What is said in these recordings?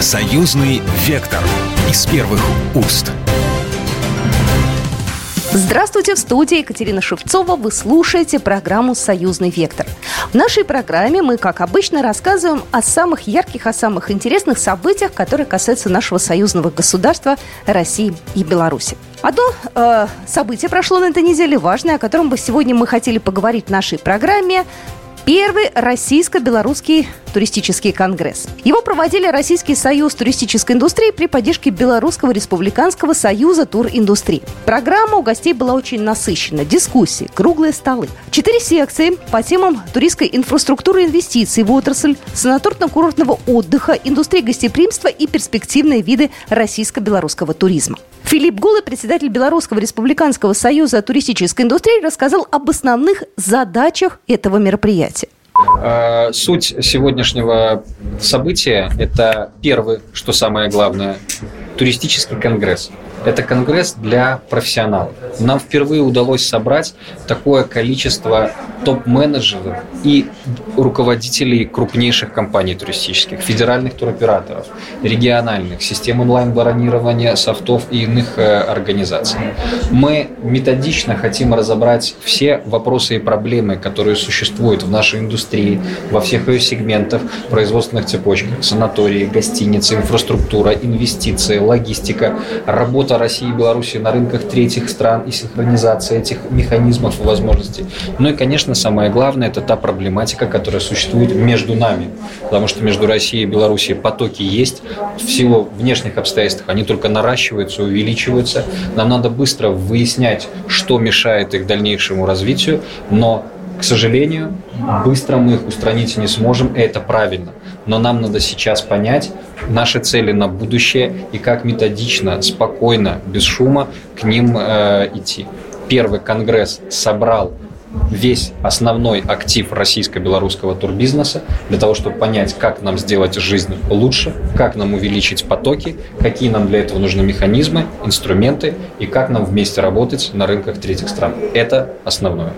Союзный вектор из первых уст. Здравствуйте, в студии Екатерина Шевцова. Вы слушаете программу «Союзный вектор». В нашей программе мы, как обычно, рассказываем о самых ярких, о самых интересных событиях, которые касаются нашего союзного государства России и Беларуси. Одно э, событие прошло на этой неделе важное, о котором бы сегодня мы хотели поговорить в нашей программе. Первый российско-белорусский туристический конгресс. Его проводили Российский союз туристической индустрии при поддержке Белорусского республиканского союза туриндустрии. Программа у гостей была очень насыщена. Дискуссии, круглые столы. Четыре секции по темам туристской инфраструктуры инвестиций в отрасль, санаторно-курортного отдыха, индустрии гостеприимства и перспективные виды российско-белорусского туризма. Филипп Голый, председатель Белорусского республиканского союза туристической индустрии, рассказал об основных задачах этого мероприятия. Э, суть сегодняшнего события – это первый, что самое главное, туристический конгресс – это конгресс для профессионалов. Нам впервые удалось собрать такое количество топ-менеджеров и руководителей крупнейших компаний туристических, федеральных туроператоров, региональных, систем онлайн-бронирования, софтов и иных э, организаций. Мы методично хотим разобрать все вопросы и проблемы, которые существуют в нашей индустрии, во всех ее сегментах, производственных цепочках, санатории, гостиницы, инфраструктура, инвестиции, логистика, работа России и Беларуси на рынках третьих стран и синхронизация этих механизмов и возможностей. Ну и, конечно, самое главное, это та проблематика, которая существует между нами. Потому что между Россией и Белоруссией потоки есть. В силу внешних обстоятельств они только наращиваются, увеличиваются. Нам надо быстро выяснять, что мешает их дальнейшему развитию, но к сожалению, быстро мы их устранить не сможем, и это правильно. Но нам надо сейчас понять наши цели на будущее и как методично, спокойно, без шума к ним э, идти. Первый конгресс собрал весь основной актив российско-белорусского турбизнеса для того, чтобы понять, как нам сделать жизнь лучше, как нам увеличить потоки, какие нам для этого нужны механизмы, инструменты и как нам вместе работать на рынках третьих стран. Это основное.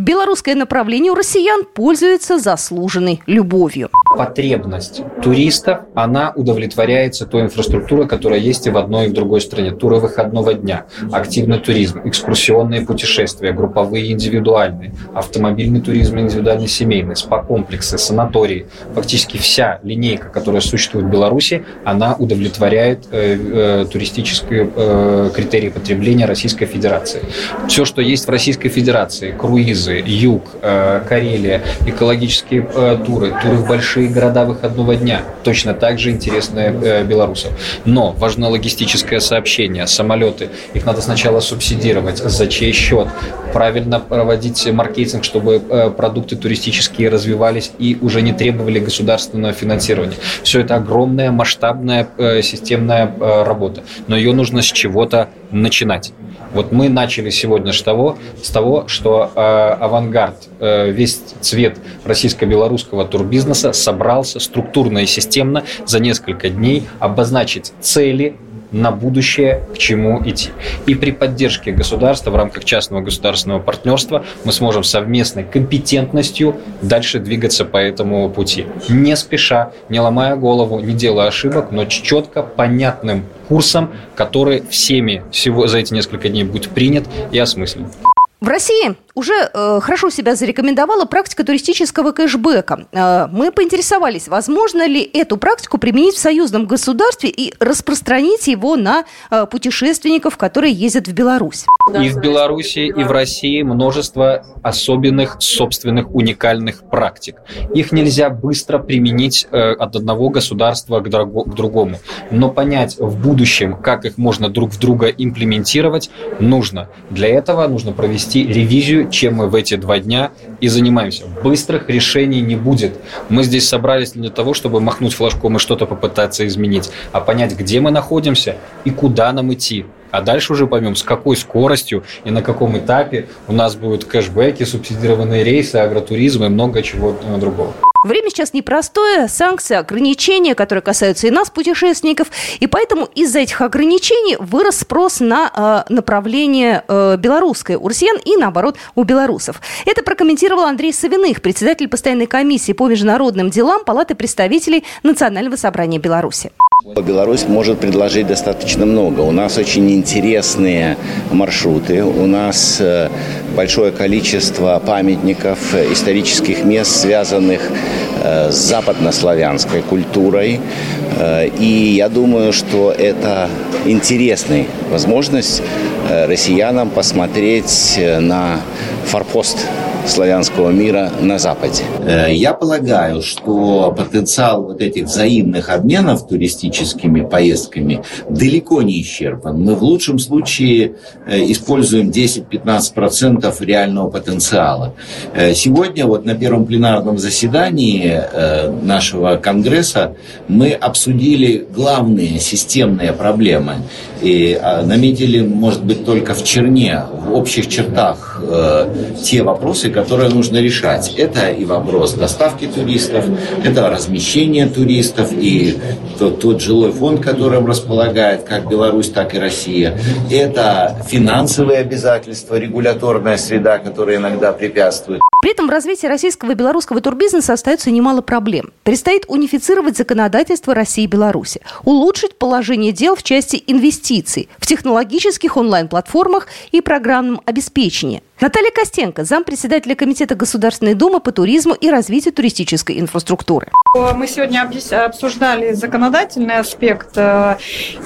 Белорусское направление у россиян пользуется заслуженной любовью. Потребность туристов, она удовлетворяется той инфраструктурой, которая есть и в одной, и в другой стране. Туры выходного дня, активный туризм, экскурсионные путешествия, групповые индивидуальные, автомобильный туризм индивидуальный семейный, спа-комплексы, санатории. Фактически вся линейка, которая существует в Беларуси, она удовлетворяет э, э, туристические э, критерии потребления Российской Федерации. Все, что есть в Российской Федерации, круизы, Грузы, Юг, э, Карелия, экологические э, туры, туры в большие города выходного дня, точно так же интересные э, белорусам. Но важно логистическое сообщение, самолеты, их надо сначала субсидировать, за чей счет, правильно проводить маркетинг, чтобы продукты туристические развивались и уже не требовали государственного финансирования. Все это огромная, масштабная, системная работа, но ее нужно с чего-то начинать. Вот мы начали сегодня с того, с того что э, авангард, э, весь цвет российско-белорусского турбизнеса собрался структурно и системно за несколько дней обозначить цели, на будущее, к чему идти. И при поддержке государства в рамках частного государственного партнерства мы сможем совместной компетентностью дальше двигаться по этому пути. Не спеша, не ломая голову, не делая ошибок, но четко, понятным курсом, который всеми всего за эти несколько дней будет принят и осмыслен. В России уже э, хорошо себя зарекомендовала практика туристического кэшбэка. Э, мы поинтересовались, возможно ли эту практику применить в союзном государстве и распространить его на э, путешественников, которые ездят в Беларусь. И в Беларуси, и в России множество особенных, собственных, уникальных практик. Их нельзя быстро применить э, от одного государства к, драго, к другому. Но понять в будущем, как их можно друг в друга имплементировать, нужно. Для этого нужно провести ревизию, чем мы в эти два дня и занимаемся. Быстрых решений не будет. Мы здесь собрались не для того, чтобы махнуть флажком и что-то попытаться изменить, а понять, где мы находимся и куда нам идти. А дальше уже поймем, с какой скоростью и на каком этапе у нас будут кэшбэки, субсидированные рейсы, агротуризм и много чего другого. Время сейчас непростое, санкции, ограничения, которые касаются и нас, путешественников, и поэтому из-за этих ограничений вырос спрос на э, направление э, белорусское у россиян и, наоборот, у белорусов. Это прокомментировал Андрей Савиных, председатель постоянной комиссии по международным делам Палаты представителей Национального собрания Беларуси. Беларусь может предложить достаточно много. У нас очень интересные маршруты, у нас э, большое количество памятников, исторических мест, связанных э, с западнославянской культурой. Э, и я думаю, что это интересная возможность россиянам посмотреть на форпост славянского мира на Западе. Э, я полагаю, что потенциал вот этих взаимных обменов туристическими поездками далеко не исчерпан. Мы в лучшем случае э, используем 10-15% реального потенциала. Э, сегодня вот на первом пленарном заседании нашего Конгресса мы обсудили главные системные проблемы и наметили, может быть, только в черне, в общих чертах те вопросы, которые нужно решать. Это и вопрос доставки туристов, это размещение туристов и тот, тот жилой фонд, которым располагает как Беларусь, так и Россия. Это финансовые обязательства, регуляторная среда, которая иногда препятствует. При этом в развитии российского и белорусского турбизнеса остается немало проблем. Предстоит унифицировать законодательство России и Беларуси, улучшить положение дел в части инвестиций в технологических онлайн-платформах и программном обеспечении, Наталья Костенко, зампредседателя Комитета Государственной Думы по туризму и развитию туристической инфраструктуры. Мы сегодня обсуждали законодательный аспект, э,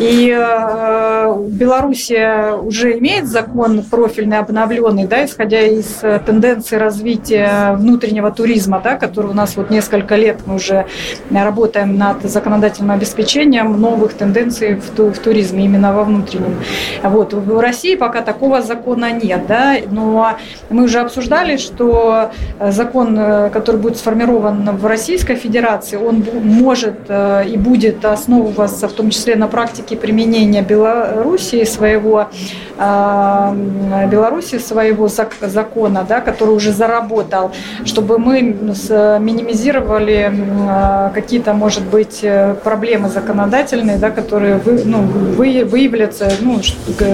и э, Беларусь уже имеет закон профильный, обновленный, да, исходя из тенденции развития внутреннего туризма, да, который у нас вот несколько лет мы уже работаем над законодательным обеспечением новых тенденций в, в туризме, именно во внутреннем. Вот. В России пока такого закона нет, да, но мы уже обсуждали, что э, закон, э, который будет сформирован в Российской Федерации, он может э, и будет основываться в том числе на практике применения Белоруссии своего, Беларуси своего закона, да, который уже заработал, чтобы мы минимизировали какие-то, может быть, проблемы законодательные, да, которые вы, ну, выявляются, ну,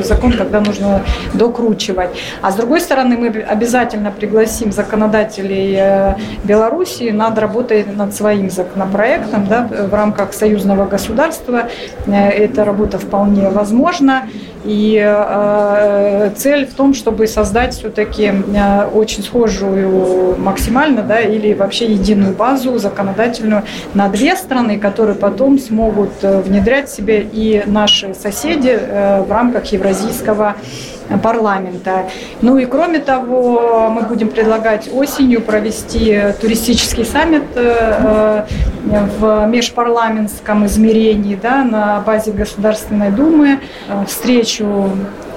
закон, когда нужно докручивать. А с другой стороны, стороны, мы обязательно пригласим законодателей э, Беларуси, надо работать над своим законопроектом да, в рамках союзного государства. Э, эта работа вполне возможна. И э, цель в том, чтобы создать все-таки э, очень схожую максимально, да, или вообще единую базу законодательную на две страны, которые потом смогут внедрять себе и наши соседи э, в рамках евразийского парламента. Ну и кроме того, мы будем предлагать осенью провести туристический саммит э, в межпарламентском измерении да, на базе Государственной Думы, э, встречу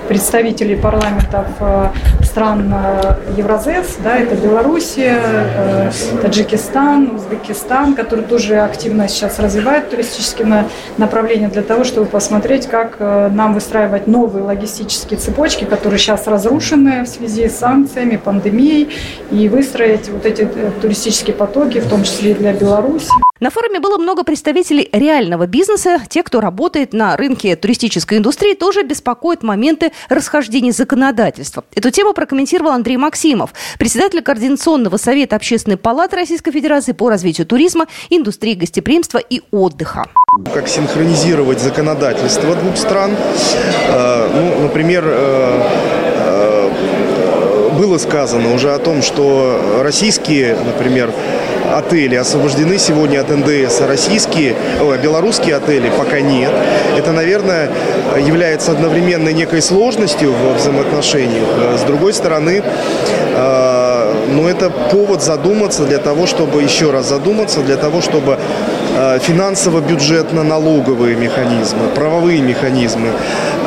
представителей парламентов э, стран э, Евразес, да, это Белоруссия, э, Таджикистан, Узбекистан, которые тоже активно сейчас развивают туристические направления для того, чтобы посмотреть, как нам выстраивать новые логистические цепочки, которые сейчас разрушены в связи с санкциями, пандемией, и выстроить вот эти туристические потоки, в том числе и для Беларуси. На форуме было много представителей реального бизнеса. Те, кто работает на рынке туристической индустрии, тоже беспокоят моменты расхождения законодательства. Эту тему прокомментировал Андрей Максимов, председатель Координационного совета Общественной палаты Российской Федерации по развитию туризма, индустрии гостеприимства и отдыха. Как синхронизировать законодательство двух стран? Э, ну, например, э, было сказано уже о том, что российские, например, отели освобождены сегодня от НДС, а российские, о, белорусские отели пока нет. Это, наверное, является одновременно некой сложностью в взаимоотношениях. С другой стороны, э, ну, это повод задуматься для того, чтобы еще раз задуматься, для того, чтобы э, финансово-бюджетно-налоговые механизмы, правовые механизмы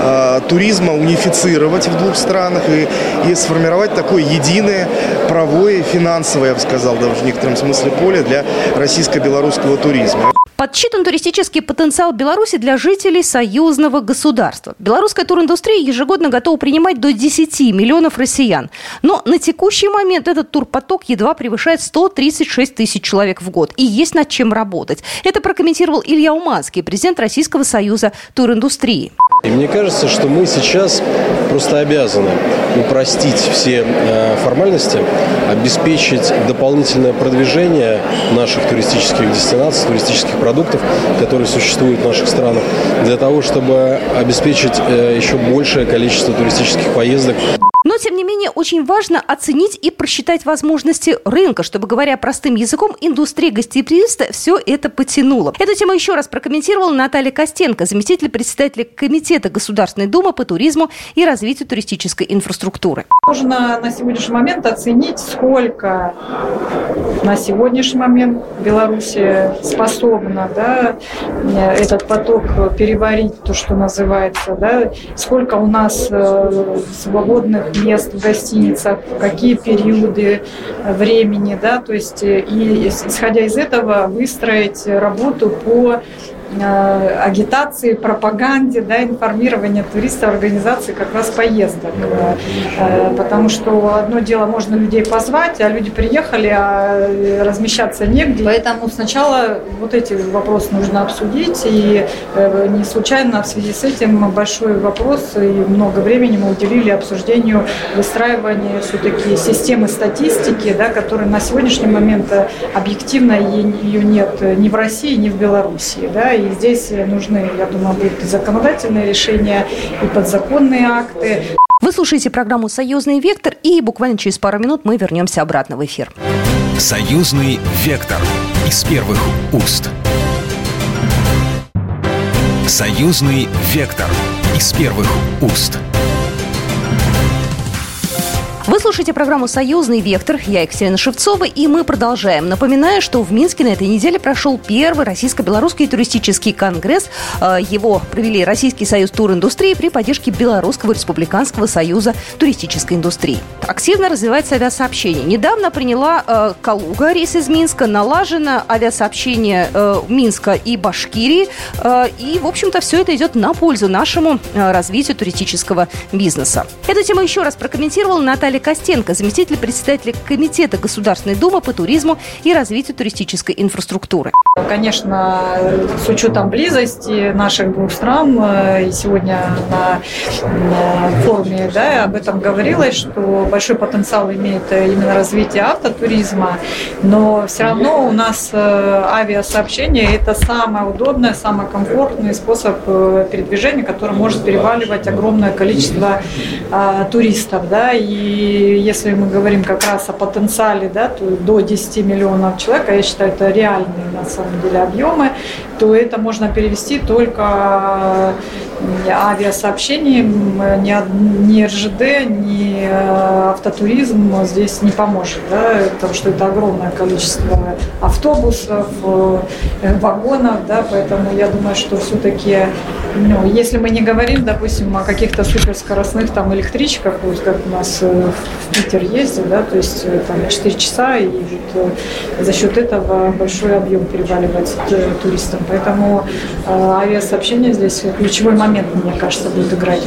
э, туризма унифицировать в двух странах и, и сформировать такое единое правое, финансовое, я бы сказал, даже в некотором смысле поле для российско-белорусского туризма. Подсчитан туристический потенциал Беларуси для жителей союзного государства. Белорусская туриндустрия ежегодно готова принимать до 10 миллионов россиян. Но на текущий момент этот турпоток едва превышает 136 тысяч человек в год. И есть над чем работать. Это прокомментировал Илья Уманский, президент Российского союза туриндустрии. И мне кажется, что мы сейчас просто обязаны упростить все э, формальности, обеспечить дополнительное продвижение наших туристических дестинаций, туристических продуктов, которые существуют в наших странах, для того, чтобы обеспечить э, еще большее количество туристических поездок но, тем не менее, очень важно оценить и просчитать возможности рынка, чтобы, говоря простым языком, индустрия гостеприимства все это потянула. Эту тему еще раз прокомментировала Наталья Костенко, заместитель председателя Комитета Государственной Думы по туризму и развитию туристической инфраструктуры. Можно на сегодняшний момент оценить, сколько на сегодняшний момент Беларусь способна да, этот поток переварить, то, что называется, да, сколько у нас э, свободных мест в гостиницах, какие периоды времени, да, то есть э, и исходя из этого выстроить работу по Э, агитации, пропаганде, да, информирования туристов, организации как раз поездок. Э, потому что одно дело, можно людей позвать, а люди приехали, а размещаться негде. Поэтому сначала вот эти вопросы нужно обсудить. И э, не случайно в связи с этим большой вопрос и много времени мы уделили обсуждению выстраивания все-таки системы статистики, да, которая на сегодняшний момент объективно ее нет ни в России, ни в Беларуси. Да, и здесь нужны, я думаю, будут и законодательные решения, и подзаконные акты. Вы слушаете программу «Союзный вектор», и буквально через пару минут мы вернемся обратно в эфир. «Союзный вектор» из первых уст. «Союзный вектор» из первых уст. Вы слушаете программу «Союзный вектор». Я Екатерина Шевцова, и мы продолжаем. Напоминаю, что в Минске на этой неделе прошел первый российско-белорусский туристический конгресс. Э, его провели Российский союз туриндустрии при поддержке Белорусского республиканского союза туристической индустрии. Активно развивается авиасообщение. Недавно приняла э, Калуга рейс из Минска, налажено авиасообщение э, Минска и Башкирии. И, в общем-то, все это идет на пользу нашему развитию туристического бизнеса. Эту тему еще раз прокомментировала Наталья Наталья Костенко, заместитель председателя Комитета Государственной Думы по туризму и развитию туристической инфраструктуры. Конечно, с учетом близости наших двух стран, э, и сегодня на форуме да, об этом говорилось, что большой потенциал имеет именно развитие автотуризма, но все равно у нас э, авиасообщение – это самое удобное, самый комфортный способ э, передвижения, который может переваливать огромное количество а, туристов. Да, и если мы говорим как раз о потенциале, да, то до 10 миллионов человек, а я считаю, это реальные на самом деле объемы, то это можно перевести только авиасообщением, ни, ни РЖД, ни э, автотуризм здесь не поможет, да, потому что это огромное количество автобусов, э, вагонов, да, поэтому я думаю, что все-таки, ну, если мы не говорим, допустим, о каких-то суперскоростных там электричках, вот как у нас э, в Питер ездит, да, то есть там 4 часа, и вот за счет этого большой объем переваливается туристам. Поэтому авиасообщение здесь ключевой момент момент, мне кажется, будет играть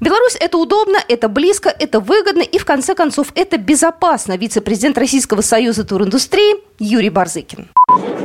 Беларусь – это удобно, это близко, это выгодно и, в конце концов, это безопасно. Вице-президент Российского союза туриндустрии Юрий Барзыкин.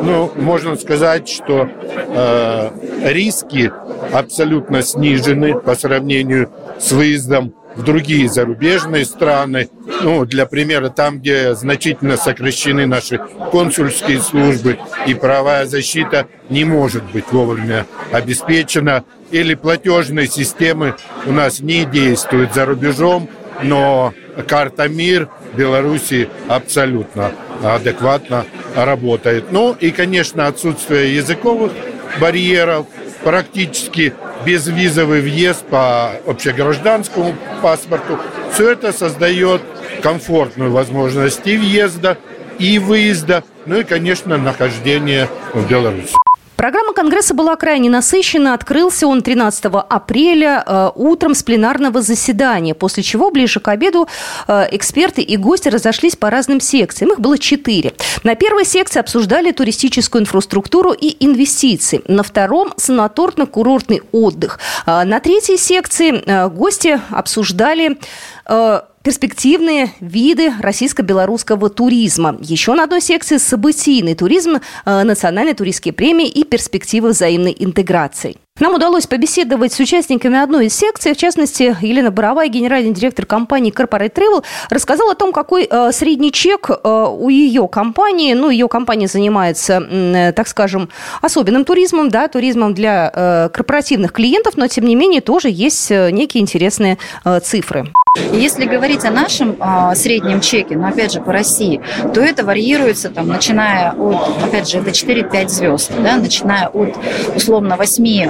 Ну, можно сказать, что э, риски абсолютно снижены по сравнению с выездом в другие зарубежные страны. Ну, для примера, там, где значительно сокращены наши консульские службы и правовая защита не может быть вовремя обеспечена, или платежные системы у нас не действуют за рубежом, но карта МИР Беларуси абсолютно адекватно работает. Ну и, конечно, отсутствие языковых барьеров, практически безвизовый въезд по общегражданскому паспорту. Все это создает комфортную возможность и въезда, и выезда, ну и, конечно, нахождения в Беларуси. Программа Конгресса была крайне насыщена. Открылся он 13 апреля э, утром с пленарного заседания, после чего ближе к обеду э, эксперты и гости разошлись по разным секциям. Их было четыре. На первой секции обсуждали туристическую инфраструктуру и инвестиции. На втором – санаторно-курортный отдых. Э, на третьей секции э, гости обсуждали э, перспективные виды российско-белорусского туризма. Еще на одной секции событийный туризм, э, национальные туристские премии и перспективы взаимной интеграции. Нам удалось побеседовать с участниками одной из секций, в частности, Елена Боровая, генеральный директор компании Corporate Travel, рассказала о том, какой э, средний чек э, у ее компании. Ну, ее компания занимается, э, так скажем, особенным туризмом, да, туризмом для э, корпоративных клиентов, но, тем не менее, тоже есть э, некие интересные э, цифры. Если говорить о нашем а, среднем чеке, но опять же по России, то это варьируется там, начиная от, опять же, это 4-5 звезд, да, начиная от условно 8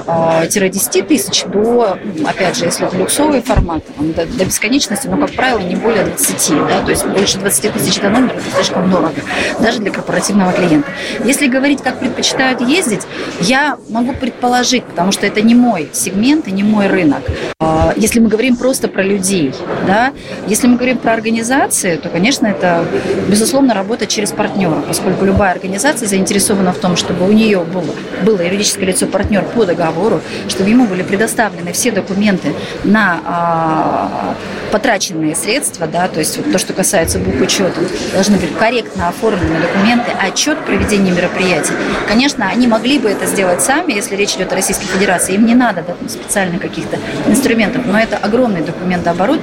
10 тысяч до, опять же, если это люксовый формат, до, до бесконечности, но, как правило, не более 20, да, то есть больше 20 тысяч до номера это слишком дорого, даже для корпоративного клиента. Если говорить, как предпочитают ездить, я могу предположить, потому что это не мой сегмент и не мой рынок. А, если мы говорим просто про людей, да, если мы говорим про организации, то, конечно, это, безусловно, работа через партнера, поскольку любая организация заинтересована в том, чтобы у нее было, было юридическое лицо партнер по договору, чтобы ему были предоставлены все документы на а, потраченные средства, да, то есть вот то, что касается бухучета, должны быть корректно оформлены документы, отчет проведения мероприятий. Конечно, они могли бы это сделать сами, если речь идет о Российской Федерации, им не надо да, специальных каких-то инструментов, но это огромный документооборот,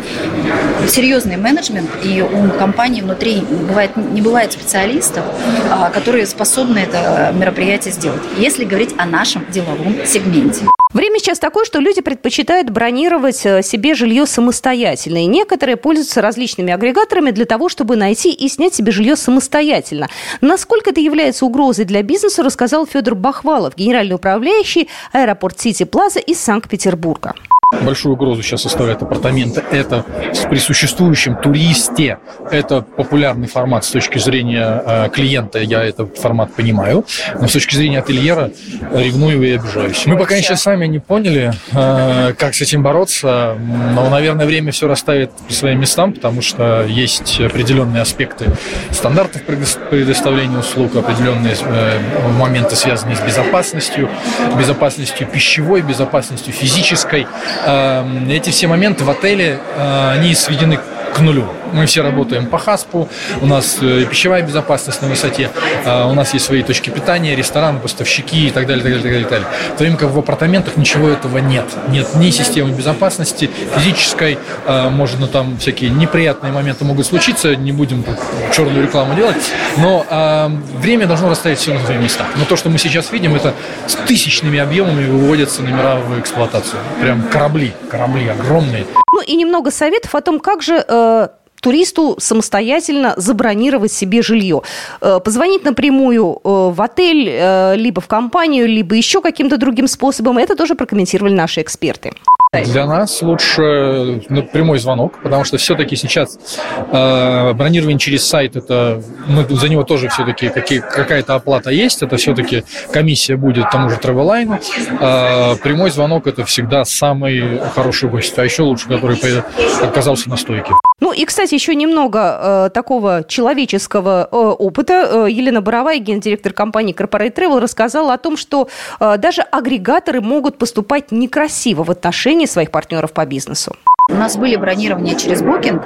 серьезный менеджмент, и у компании внутри бывает, не бывает специалистов, а, которые способны это мероприятие сделать, если говорить о нашем деловом сегменте. Время сейчас такое, что люди предпочитают бронировать э, себе жилье самостоятельно. И некоторые пользуются различными агрегаторами для того, чтобы найти и снять себе жилье самостоятельно. Насколько это является угрозой для бизнеса, рассказал Федор Бахвалов, генеральный управляющий аэропорт Сити Плаза из Санкт-Петербурга. Большую угрозу сейчас составляют апартаменты. Это при существующем туристе. Это популярный формат с точки зрения э, клиента. Я этот формат понимаю. Но с точки зрения ательера ревную и обижаюсь. Мы пока еще сами не поняли, э, как с этим бороться. Но, наверное, время все расставит по своим местам, потому что есть определенные аспекты стандартов предоставления услуг, определенные э, моменты, связанные с безопасностью, безопасностью пищевой, безопасностью физической. Эм, эти все моменты в отеле, э, они сведены к нулю. Мы все работаем по ХАСПу, у нас э, пищевая безопасность на высоте, э, у нас есть свои точки питания, рестораны, поставщики и так далее, так далее, так далее. Так далее. В то время как в апартаментах ничего этого нет. Нет ни системы безопасности физической, э, можно там всякие неприятные моменты могут случиться, не будем черную рекламу делать, но время должно расставить все на свои места. Но то, что мы сейчас видим, это с тысячными объемами выводятся номера в эксплуатацию. Прям корабли, корабли огромные. Ну и немного советов о том, как же э, туристу самостоятельно забронировать себе жилье. Э, позвонить напрямую э, в отель, э, либо в компанию, либо еще каким-то другим способом. Это тоже прокомментировали наши эксперты. Для нас лучше ну, прямой звонок, потому что все-таки сейчас э, бронирование через сайт, это мы за него тоже все-таки какая-то оплата есть, это все-таки комиссия будет тому же Traveline. Э, прямой звонок это всегда самый хороший гость, а еще лучше, который оказался на стойке. Ну и, кстати, еще немного э, такого человеческого э, опыта. Э, Елена Боровая, гендиректор компании Corporate Travel, рассказала о том, что э, даже агрегаторы могут поступать некрасиво в отношении своих партнеров по бизнесу. У нас были бронирования через Booking,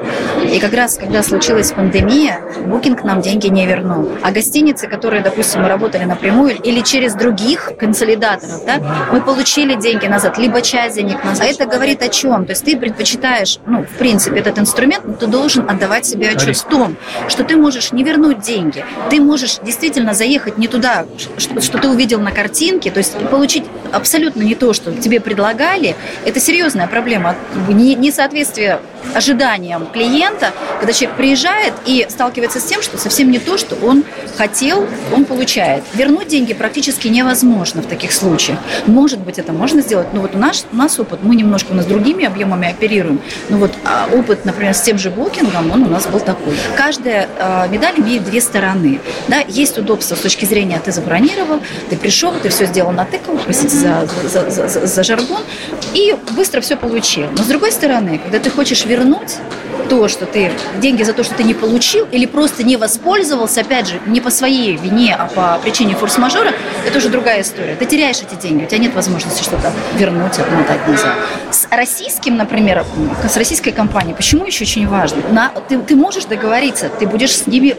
и как раз, когда случилась пандемия, Booking нам деньги не вернул. А гостиницы, которые, допустим, мы работали напрямую или через других консолидаторов, да, мы получили деньги назад, либо часть денег назад. А это говорит о чем? То есть ты предпочитаешь, ну, в принципе, этот инструмент, но ты должен отдавать себе отчет в том, что ты можешь не вернуть деньги, ты можешь действительно заехать не туда, что, что ты увидел на картинке, то есть получить абсолютно не то, что тебе предлагали. Это серьезная проблема. Не, не несоответствие ожиданиям клиента, когда человек приезжает и сталкивается с тем, что совсем не то, что он хотел, он получает. Вернуть деньги практически невозможно в таких случаях. Может быть, это можно сделать, но вот у нас, у нас опыт, мы немножко у нас другими объемами оперируем, но вот а, опыт, например, с тем же букингом, он у нас был такой. Каждая э, медаль имеет две стороны. Да? Есть удобство с точки зрения, ты забронировал, ты пришел, ты все сделал, натыкал, простите за, за, за, за, жаргон, и быстро все получил. Но с другой стороны, когда ты хочешь вернуть то, что ты, деньги за то, что ты не получил или просто не воспользовался, опять же, не по своей вине, а по причине форс-мажора, это уже другая история. Ты теряешь эти деньги, у тебя нет возможности что-то вернуть, отмотать назад. С российским, например, с российской компанией, почему еще очень важно? На, ты, ты можешь договориться, ты будешь с ними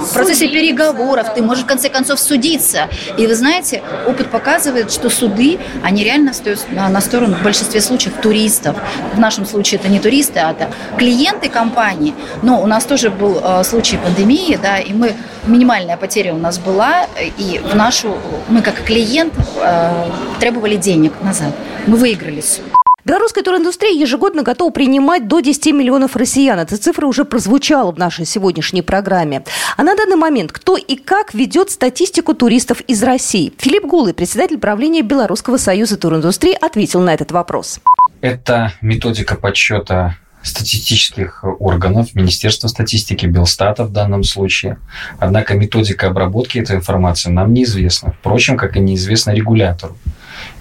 в процессе переговоров, ты можешь в конце концов судиться. И вы знаете, опыт показывает, что суды, они реально встают на сторону в большинстве случаев туристов. В нашем случае это не туристы, а это клиенты компании. Но у нас тоже был э, случай пандемии, да, и мы минимальная потеря у нас была, и в нашу мы как клиент э, требовали денег назад. Мы выиграли суд. Белорусская туриндустрия ежегодно готова принимать до 10 миллионов россиян. Эта цифра уже прозвучала в нашей сегодняшней программе. А на данный момент кто и как ведет статистику туристов из России? Филипп Гулый, председатель правления Белорусского союза туриндустрии, ответил на этот вопрос. Это методика подсчета статистических органов, Министерства статистики, Белстата в данном случае. Однако методика обработки этой информации нам неизвестна. Впрочем, как и неизвестна регулятору.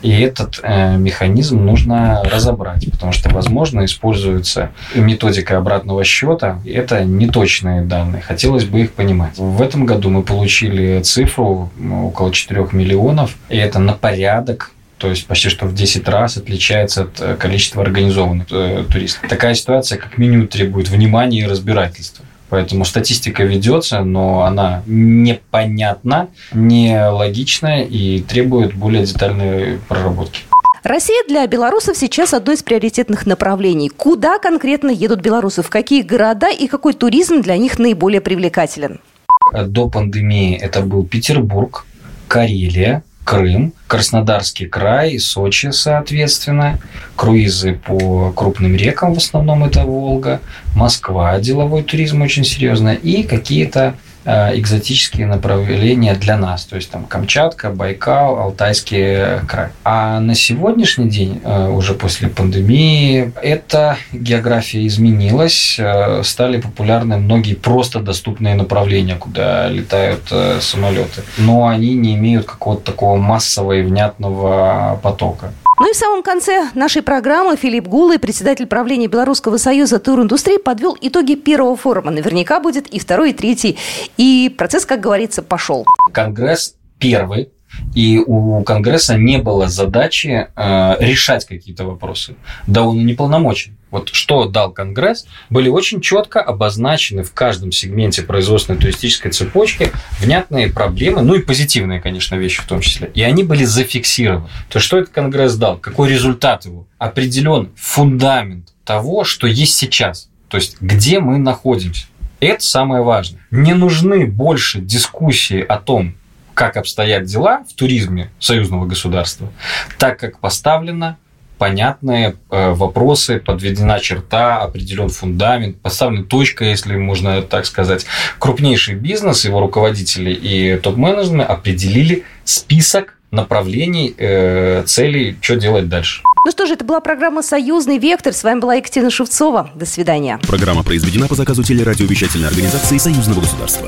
И этот э, механизм нужно разобрать, потому что, возможно, используется методика обратного счета. Это неточные данные. Хотелось бы их понимать. В этом году мы получили цифру около 4 миллионов, и это на порядок то есть почти что в 10 раз отличается от э, количества организованных э, туристов. Такая ситуация как минимум требует внимания и разбирательства. Поэтому статистика ведется, но она непонятна, нелогична и требует более детальной проработки. Россия для белорусов сейчас одно из приоритетных направлений. Куда конкретно едут белорусы, в какие города и какой туризм для них наиболее привлекателен? До пандемии это был Петербург, Карелия, Крым, Краснодарский край, Сочи, соответственно, круизы по крупным рекам, в основном это Волга, Москва, деловой туризм очень серьезно, и какие-то экзотические направления для нас, то есть там Камчатка, Байкал, Алтайский край. А на сегодняшний день, э, уже после пандемии, эта география изменилась, э, стали популярны многие просто доступные направления, куда летают самолеты, но они не имеют какого-то такого массового и внятного потока. Ну и в самом конце нашей программы Филипп Гулый, председатель правления Белорусского союза туриндустрии, подвел итоги первого форума. Наверняка будет и второй, и третий. И процесс, как говорится, пошел. Конгресс первый и у Конгресса не было задачи э, решать какие-то вопросы. Да он и не полномочен. Вот что дал Конгресс, были очень четко обозначены в каждом сегменте производственной туристической цепочки внятные проблемы, ну и позитивные, конечно, вещи в том числе. И они были зафиксированы. То есть, что этот Конгресс дал? Какой результат его? Определен фундамент того, что есть сейчас. То есть, где мы находимся. Это самое важное. Не нужны больше дискуссии о том, как обстоят дела в туризме союзного государства, так как поставлено понятные э, вопросы, подведена черта, определен фундамент, поставлена точка, если можно так сказать. Крупнейший бизнес, его руководители и топ-менеджмент определили список направлений, э, целей, что делать дальше. Ну что же, это была программа «Союзный вектор». С вами была Екатерина Шевцова. До свидания. Программа произведена по заказу телерадиовещательной организации Союзного государства.